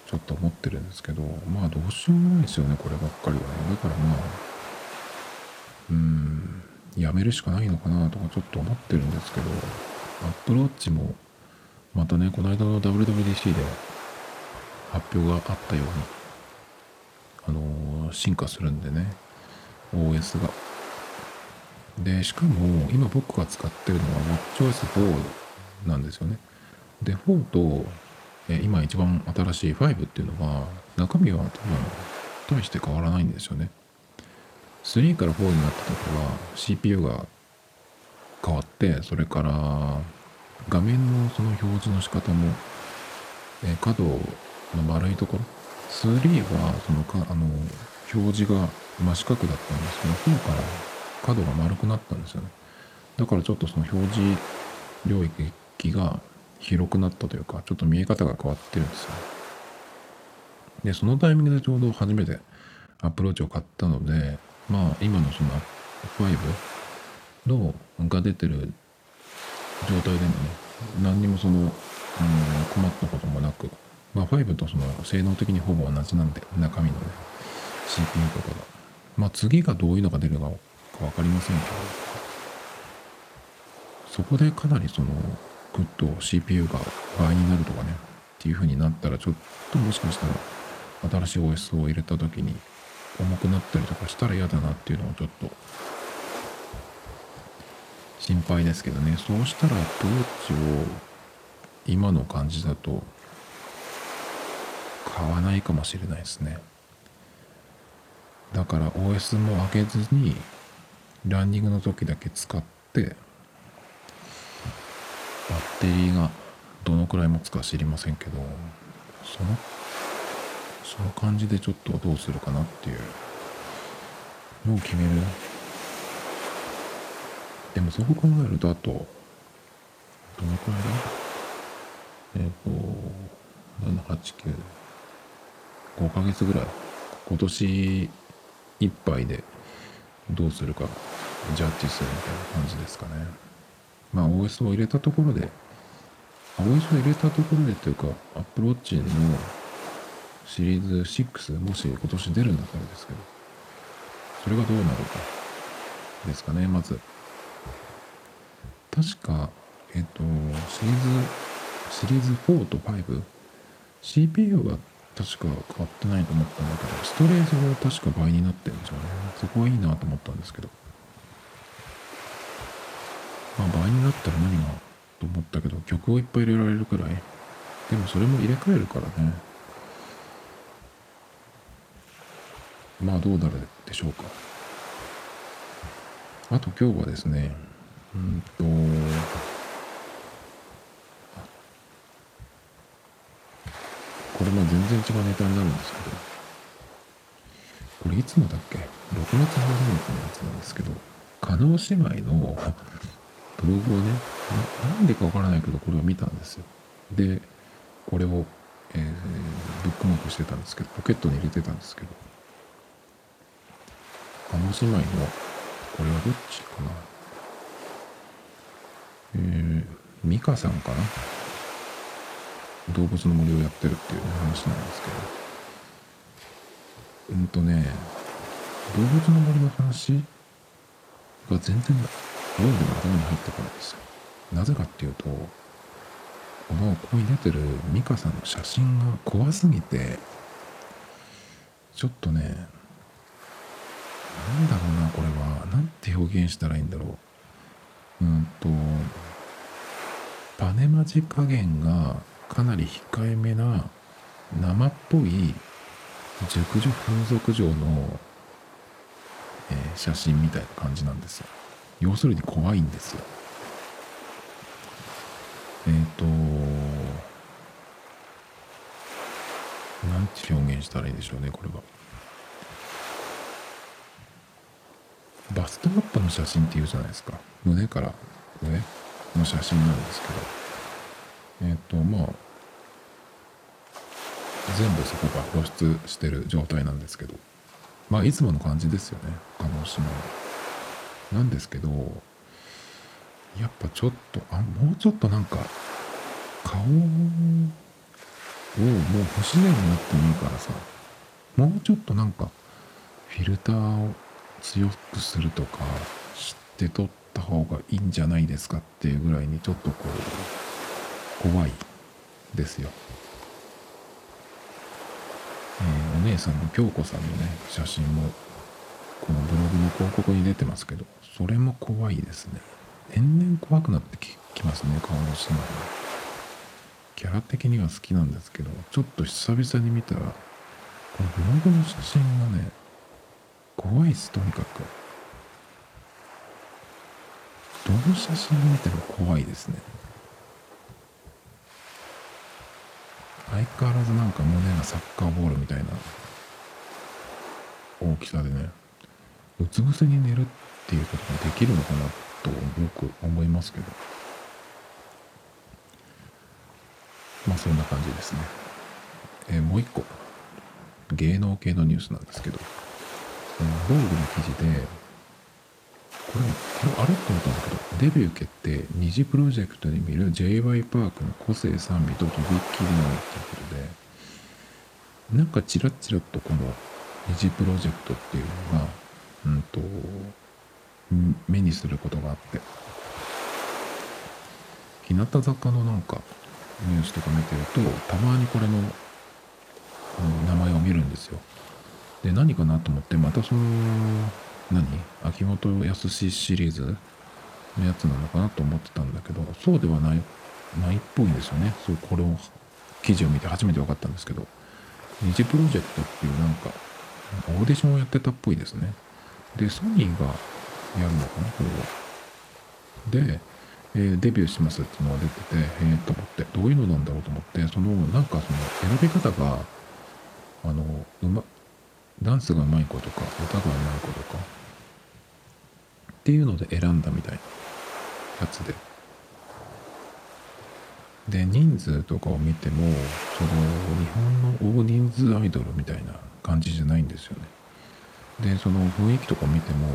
ちょっと思ってるんですけどまあどうしようもないですよねこればっかりはね。だからまあうんやめるしかないのかなとかちょっと思ってるんですけどアップローチもまたねこの間の WWDC で発表があったようにあの進化するんでね OS が。でしかも今僕が使ってるのは WatchOS4 なんですよね。で4とえ今一番新しい5っていうのは中身は多分大して変わらないんですよね。3から4になった時は CPU が変わってそれから画面のその表示の仕方も、え角の丸いところ3はそのかあの表示が真四角だったんですけど4から角が丸くなったんですよね。だからちょっとその表示領域が広くなったというかちょっと見え方が変わってるんですよ。でそのタイミングでちょうど初めてアプローチを買ったのでまあ今のその5のが出てる状態でもね何にもその、うん、困ったこともなくまあ5とその性能的にほぼ同じなんで中身のね CPU とかが。まあ次がどういうのが出るのか分かりませんけど。そこでかなりそのグッと CPU が倍になるとかねっていう風になったらちょっともしかしたら新しい OS を入れた時に重くなったりとかしたら嫌だなっていうのをちょっと心配ですけどね。そうしたらアップウォッチを今の感じだと買わないかもしれないですね。だから OS も上げずにランニングの時だけ使ってバッテリーがどのくらい持つか知りませんけどそのその感じでちょっとどうするかなっていう。のを決める？でもそう考えるとあとどのくらいだ？えっ、ー、と789 5ヶ月ぐらい。今年いっぱいでどうするかジャッジするみたいな感じですかね。まあ OS を入れたところで OS を入れたところでというか Apple Watch のシリーズ6もし今年出るんだったらですけどそれがどうなるかですかねまず。確かえっ、とシリーズシリーズ4と 5? CPU が確か変わってないと思ったんだけど、ストレージが確か倍になってるんですよね。そこはいいなと思ったんですけど。まあ倍になったら何が？と思ったけど、曲をいっぱい入れられるくらい？でもそれも入れ替えるからね。まあどうなるでしょうか。あと今日はですね、うんと、これも全然違うネタになるんですけど、これいつもだっけ ?6 月初めてのやつなんですけど、加納姉妹のブログをねな、んでかわからないけど、これを見たんですよ。で、これを、えー、ブックマークしてたんですけど、ポケットに入れてたんですけど、加納姉妹の、これはどっちかな？えー、ミカさんかな？動物の森をやってるっていう話なんですけど。うんとね動物の森の話が全然読んでも頭に入ってこないですよ。なぜかっていうとこのここに出てるミカさんの写真が怖すぎてちょっとねなんだろうなこれは。なんて表現したらいいんだろう。うんとパネマジ加減がかなり控えめな生っぽい熟女風俗嬢の、えー、写真みたいな感じなんですよ。要するに怖いんですよ。えっ、ー、となんて表現したらいいでしょうねこれは。バストアップの写真っていうじゃないですか。胸から上の写真なんですけど。えっ、ー、とまあ全部そこが露出してる状態なんですけど。まあいつもの感じですよね。鹿児島なんですけどやっぱちょっとあもうちょっとなんか顔をもう不自然になってもいいからさ。もうちょっとなんかフィルターを強くするとか知って撮った方がいいんじゃないですかっていうぐらいにちょっとこう怖いですよ。えー、お姉さんの京子さんのね写真もこのブログの広告に出てますけどそれも怖いですね。年々怖くなってきますね顔の姉妹がキャラ的には好きなんですけどちょっと久々に見たらこのブログの写真がね怖いっすとにかく。どの写真見ても怖いですね。相変わらずなんか胸がサッカーボールみたいな大きさでねうつ伏せに寝るっていうことができるのかなとよく思いますけど。まあそんな感じですね、え、もう一個。芸能系のニュースなんですけど。そのローグの記事でこれ、これあれって思ったんだけど、デビュー決定、二次プロジェクトに見る j y パークの個性賛美ととびっきりのっていうことで、なんかチラッチラとこの二次プロジェクトっていうのが、うんと、目にすることがあって、日向坂のなんかニュースとか見てるとたまにこれの名前を見るんですよ。で何かなと思ってまたその何？秋元康シリーズのやつなのかなと思ってたんだけどそうではないないっぽいんですよね。そうこれを記事を見て初めて分かったんですけど二次プロジェクトっていうなんかオーディションをやってたっぽいですね。でソニーがやるのかなこれは。で、えー、デビューしますっていうのが出ててええ、と思ってどういうのなんだろうと思ってそのなんかその選び方があのうまダンスがうまい子とか歌がうまい子とかっていうので選んだみたいなやつで。で人数とかを見てもその日本の大人数アイドルみたいな感じじゃないんですよね。でその雰囲気とか見ても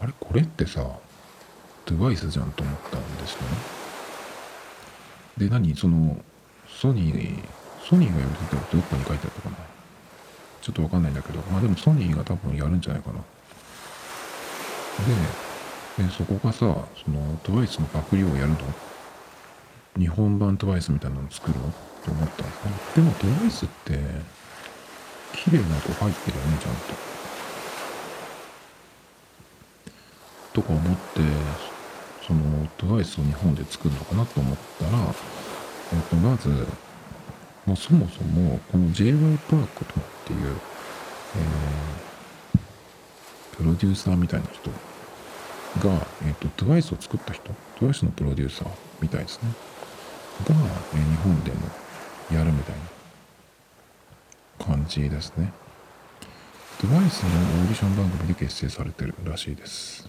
あれ？これってさ TWICE じゃんと思ったんですよね。で何？そのソニーソニーがやるってどこに書いてあったかな？ちょっとわかんないんだけど。まあでもソニーが多分やるんじゃないかな。ででそこがさその TWICE のパクリをやるの？日本版 TWICE みたいなの作ろうと思ったんですねでも TWICE って綺麗な子入ってるよねちゃんと。とか思ってその TWICE を日本で作るのかなと思ったら、えっと、まずもうそもそもこの j y パークとっていう、えー、プロデューサーみたいな人が、えっと、TWICE を作った人 TWICE のプロデューサーみたいですね。が、えー、日本でもやるみたいな感じですね。TWICE のオーディション番組で結成されてるらしいです。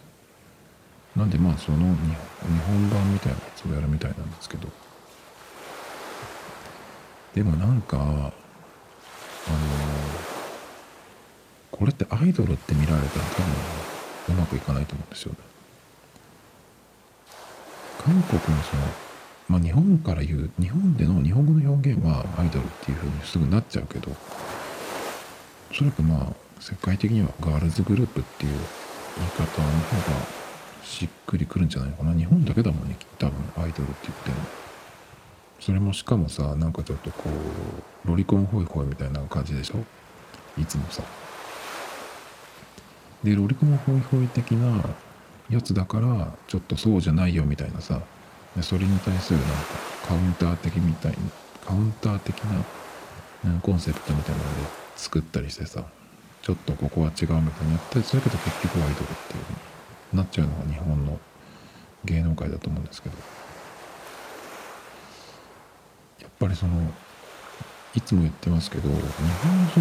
なんでまあその日本版みたいなやつをやるみたいなんですけど。でもなんかあのこれってアイドルって見られたら多分うまくいかないと思うんですよ。ね韓国のそのまあ日本から言う日本での日本語の表現はアイドルっていう風にすぐなっちゃうけどおそらくまあ世界的にはガールズグループっていう言い方の方がしっくりくるんじゃないかな。日本だけだもんね多分アイドルって言っても。それもしかもさなんかちょっとこうロリコンホイホイみたいな感じでしょ？いつもさ。でロリコンホイホイ的なやつだからちょっとそうじゃないよみたいなさそれに対するなんかカウンター的みたいにカウンター的な、コンセプトみたいなので作ったりしてさちょっとここは違うみたいにやったりするけど結局アイドルっていう風になっちゃうのが日本の芸能界だと思うんですけど。やっぱりそのいつも言ってますけど日本のそ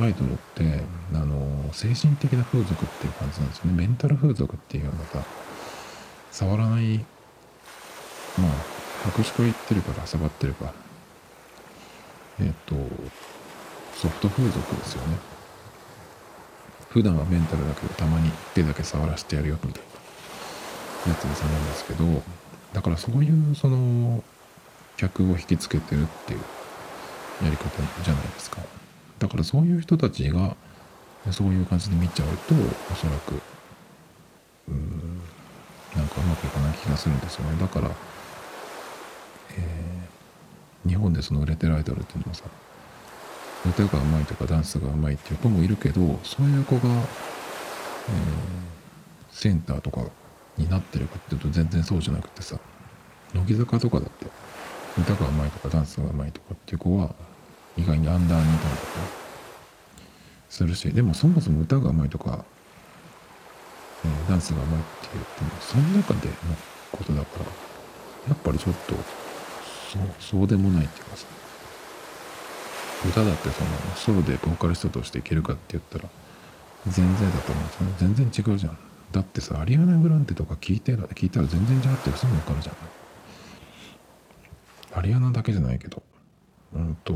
のアイドルってあの精神的な風俗っていう感じなんですよね。メンタル風俗っていうようなさ触らないまあ白紙から言ってるから触ってるか。えっ、とソフト風俗ですよね。普段はメンタルだけどたまに手だけ触らせてやるよみたいなやつにさなんですけどだからそういうその客を引きつけてるっていうやり方じゃないですか。だからそういう人たちがそういう感じで見ちゃうとおそらくうんなんかうまくいかない気がするんですよね。だから、えー、日本でその売れてるアイドルっていうのはさ歌がうまいとかダンスがうまいっていう子もいるけどそういう子が、えー、センターとかになってるかっていうと全然そうじゃなくてさ乃木坂とかだって歌がうまいとかダンスがうまいとかっていう子は意外にアンダーにいたりとかするしでもそもそも歌がうまいとか、えー、ダンスがうまいって言ってもその中でのことだからやっぱりちょっとそうそうでもないっていうかさ歌だってそのソロでボーカリストとしていけるかって言ったら全然だと思うんですよね。全然違うじゃん。だってさアリアナ・グランテとか聞いて聞いたら全然違ってすぐ分かるじゃん。アリアナだけじゃないけどうんと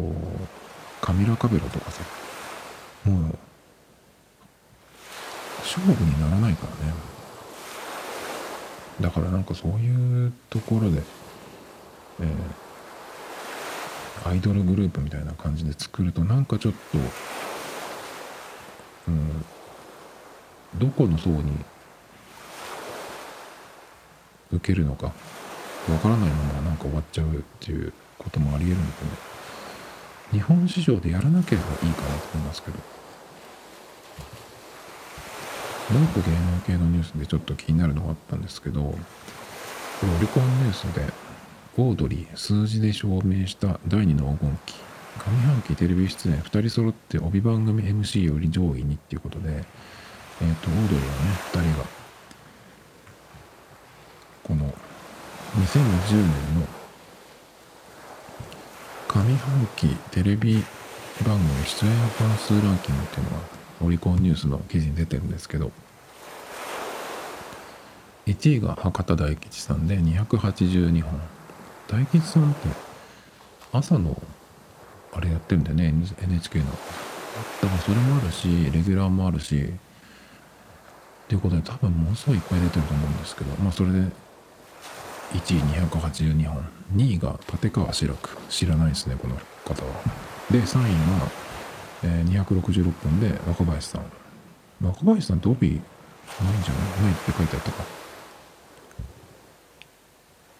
カミラ・カベロとかさもう勝負にならないからね。だからなんかそういうところで、えー、アイドルグループみたいな感じで作るとなんかちょっと、うん、どこの層に受けるのか。わからないままなんか終わっちゃうっていうこともありえるのでね。日本市場でやらなければいいかなと思いますけど。もう一個芸能系のニュースでちょっと気になるのがあったんですけどこれオリコンニュースでオードリー数字で証明した第2の黄金期。上半期テレビ出演2人揃って帯番組 MC より上位にっていうことで、えっ、ー、とオードリーのね2人がこの2020年の上半期テレビ番組出演本数ランキングっていうのがオリコンニュースの記事に出てるんですけど1位が博多大吉さんで282本大吉さんって朝のあれやってるんだよね NHK の。だからそれもあるしレギュラーもあるしっていうことで多分ものすごいいっぱい出てると思うんですけどまあそれで1位282本2位が立川志らく。知らないですねこの方は。で3位が、えー、266本で若林さん。若林さんって帯ないんじゃない？ないって書いてあったか。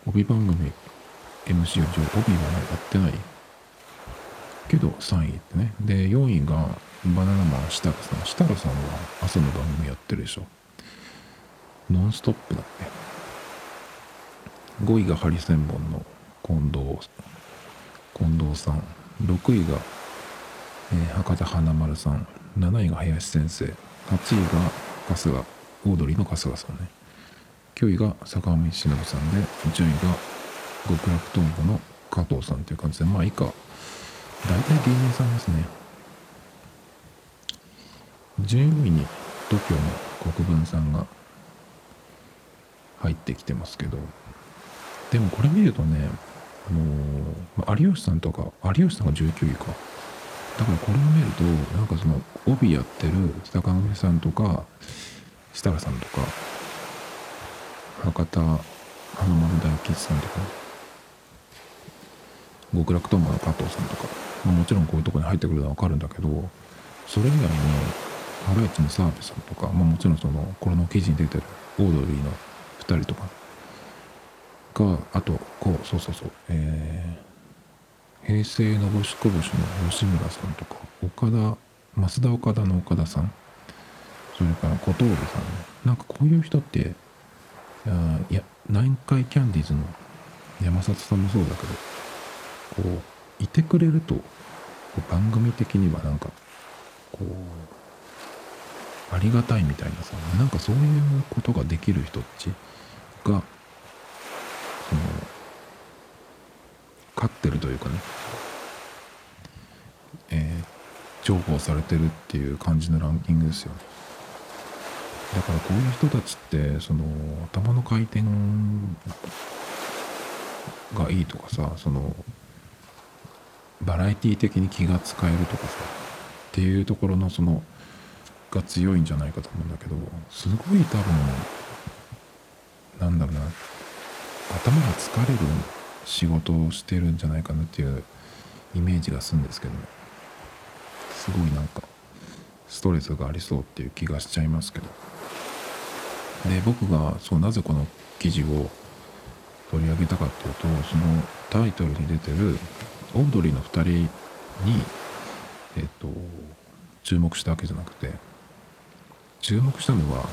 帯番組 MC は帯がないやってないけど3位ってね。で4位がバナナマン設楽さん設楽さんは朝の番組やってるでしょ。ノンストップだって。5位がハリセンボンの近藤近藤さん。6位が、えー、博多華丸さん。7位が林先生。8位が春日オードリーの春日さんね。9位が坂上忍さんで10位が極楽とんぼの加藤さんという感じでまあ以下。大体芸人さんですね。14位に TOKIO の国分さんが入ってきてますけどでもこれ見るとね、あのー、有吉さんとか、有吉さんが19位か。だからこれを見ると、なんかその、帯やってる坂上さんとか、設楽さんとか、博多華丸大吉さんとか、極楽とんぼの加藤さんとか、まあ、もちろんこういうとこに入ってくるのはわかるんだけど、それ以外に、ハライチの澤部さんとか、まあ、もちろんその、これの記事に出てるオードリーの2人とか、かあとこうそうそうそうえー、平成のぼしこぼしの吉村さんとか岡田増田岡田の岡田さんそれから小峠さんね。なんかこういう人っていや南海キャンディーズの山里さんもそうだけどこういてくれると番組的にはなんかこうありがたいみたいなさなんかそういうことができる人っちがその勝ってるというかね、えー、重宝されてるっていう感じのランキングですよ。だからこういう人たちってその頭の回転がいいとかさそのバラエティ的に気が使えるとかさっていうところのそのが強いんじゃないかと思うんだけどすごい多分なんだろうな。頭が疲れる仕事をしてるんじゃないかなっていうイメージがするんですけどすごいなんかストレスがありそうっていう気がしちゃいますけど。で僕がそうなぜこの記事を取り上げたかっていうとそのタイトルに出てるオードリーの2人にえっと注目したわけじゃなくて注目したのは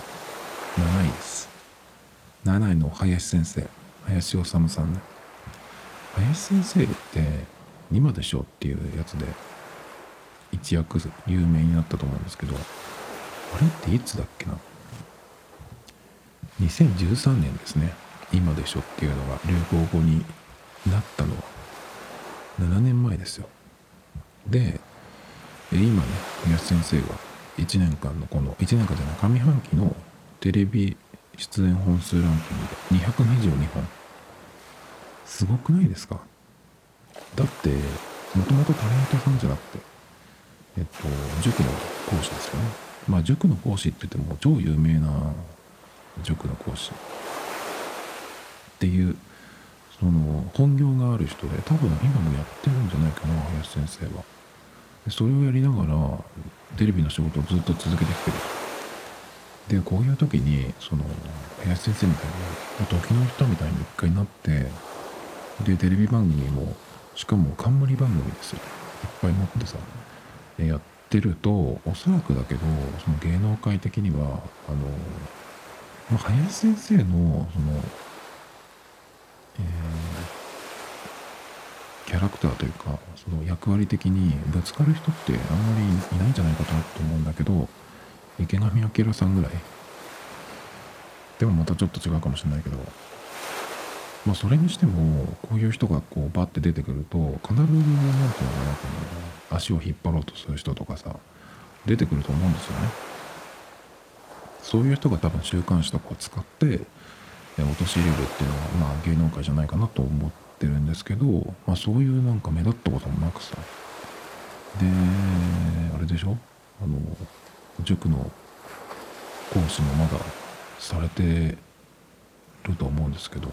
7位です。7位の林先生。林修さんね。林先生って今でしょっていうやつで一躍有名になったと思うんですけどあれっていつだっけな？2013年ですね。今でしょっていうのが流行語になったのは。7年前ですよ。で今ね林先生が1年間のこの1年間じゃない上半期のテレビ出演本数ランキングで222本。すごくないですか？だってもともとタレントさんじゃなくてえっと塾の講師ですよね。まあ塾の講師って言っても超有名な塾の講師。っていうその本業がある人で多分今もやってるんじゃないかな林先生は。それをやりながらテレビの仕事をずっと続けてきてるでこういう時にその林先生みたいに時の人みたいに一回なってでテレビ番組もしかも冠番組ですよ。いっぱい持ってさやってるとおそらくだけどその芸能界的にはあの、まあ、林先生のその、えー、キャラクターというかその役割的にぶつかる人ってあんまりいないんじゃないかなと思うんだけど池上彰さんぐらい。でもまたちょっと違うかもしれないけど。まあそれにしてもこういう人がこうバッて出てくると必ず何ていうのかな足を引っ張ろうとする人とかさ出てくると思うんですよね。そういう人が多分週刊誌とかを使って陥れるっていうのはまあ芸能界じゃないかなと思ってるんですけど、まあ、そういうなんか目立ったこともなくさ。であれでしょ？あの塾の講師もまだされてると思うんですけど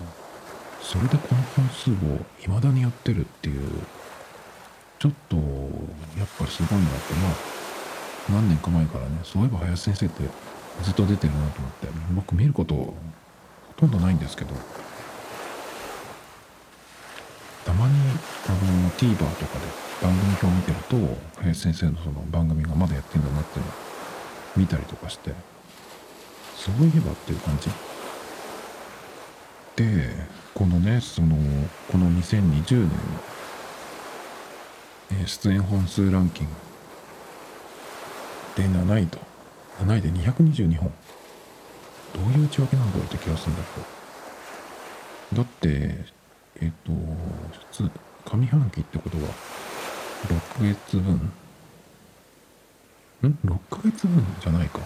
それでこの本数を未だにやってるっていうちょっとやっぱりすごいなってまあ何年か前からねそういえば林先生ってずっと出てるなと思って僕見ることほとんどないんですけどたまにあの TVer とかで番組表を見てると林先生のその番組がまだやってんだなっていうの見たりとかしてそういえばっていう感じ。でこのねそのこの2020年の出演本数ランキング。で7位と。7位で222本どういう内訳なんだろうって気がするんだけど。だってえっと普通上半期ってことは6月分ん ?6 ヶ月分じゃないか。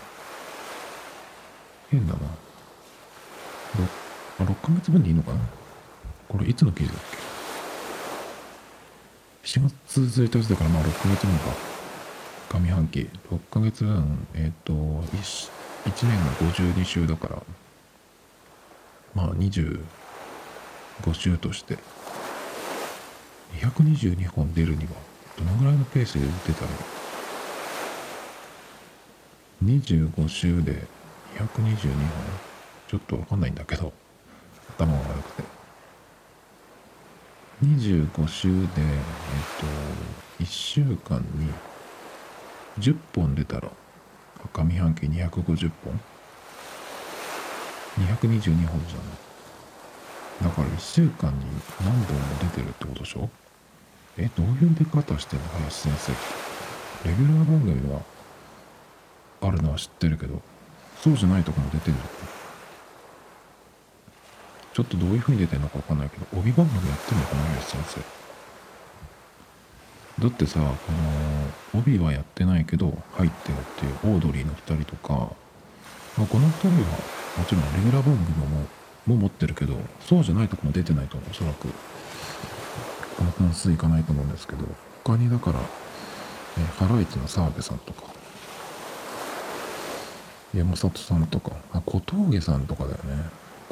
変だな。6, 6ヶ月分でいいのかな？これいつの記事だっけ？7月1日だからまあ6ヶ月分か。上半期。6ヶ月分えっ、ー、と 1, 1年が52週だから。まあ25週として。222本出るにはどのぐらいのペースで出たらいい？25週で222本。ちょっとわかんないんだけど頭が悪くて。25週でえっと1週間に10本出たら上半期250本。222本じゃない。だから1週間に何本も出てるってことでしょ？えどういう出方してんの？林先生。レギュラー番組はあるのは知ってるけどそうじゃないとこも出てる。ちょっとどういう風に出てるのかわかんないけど帯番組やってるのかな林先生。だってさこの帯はやってないけど入ってるっていうオードリーの2人とか、まあ、この2人はもちろんレギュラー番組もも持ってるけどそうじゃないとこも出てないとおそらく。この本数いかないと思うんですけど他にだから、えハライチの澤部さんとか山里さんとか。あ小峠さんとかだよね。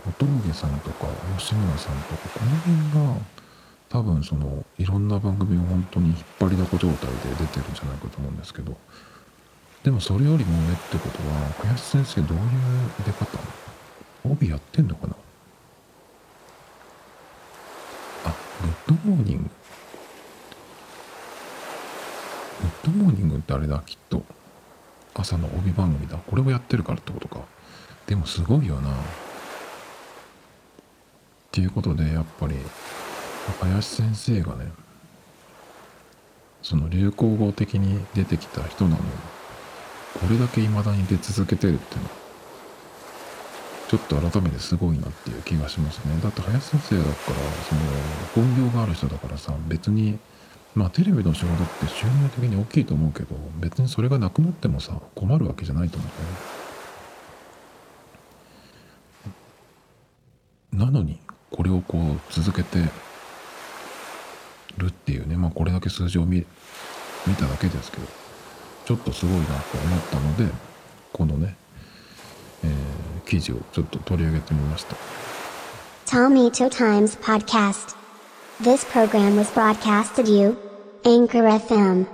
小峠さんとか吉村さんとか。この辺が多分そのいろんな番組を本当に引っ張りだこ状態で出てるんじゃないかと思うんですけど。でもそれよりも上ってことは林先生どういう出方？帯やってんのかな？あグッドモーニング。グッドモーニングってあれだきっと。朝の帯番組だ。これをやってるからってことか。でもすごいよな。っていうことでやっぱり林先生がねその流行語的に出てきた人なの。にこれだけ未だに出続けてるっていうの。はちょっと改めてすごいなっていう気がしますね。だって林先生だからその本業がある人だからさ別にまあテレビの仕事って収入的に大きいと思うけど別にそれがなくなってもさ困るわけじゃないと思うんだよね。なのにこれをこう続けてるっていうねまあこれだけ数字を見見ただけですけどちょっとすごいなと思ったのでこのね、えー、記事をちょっと取り上げてみました。Tom Ito Times Podcast This program was broadcasted you Anchor FM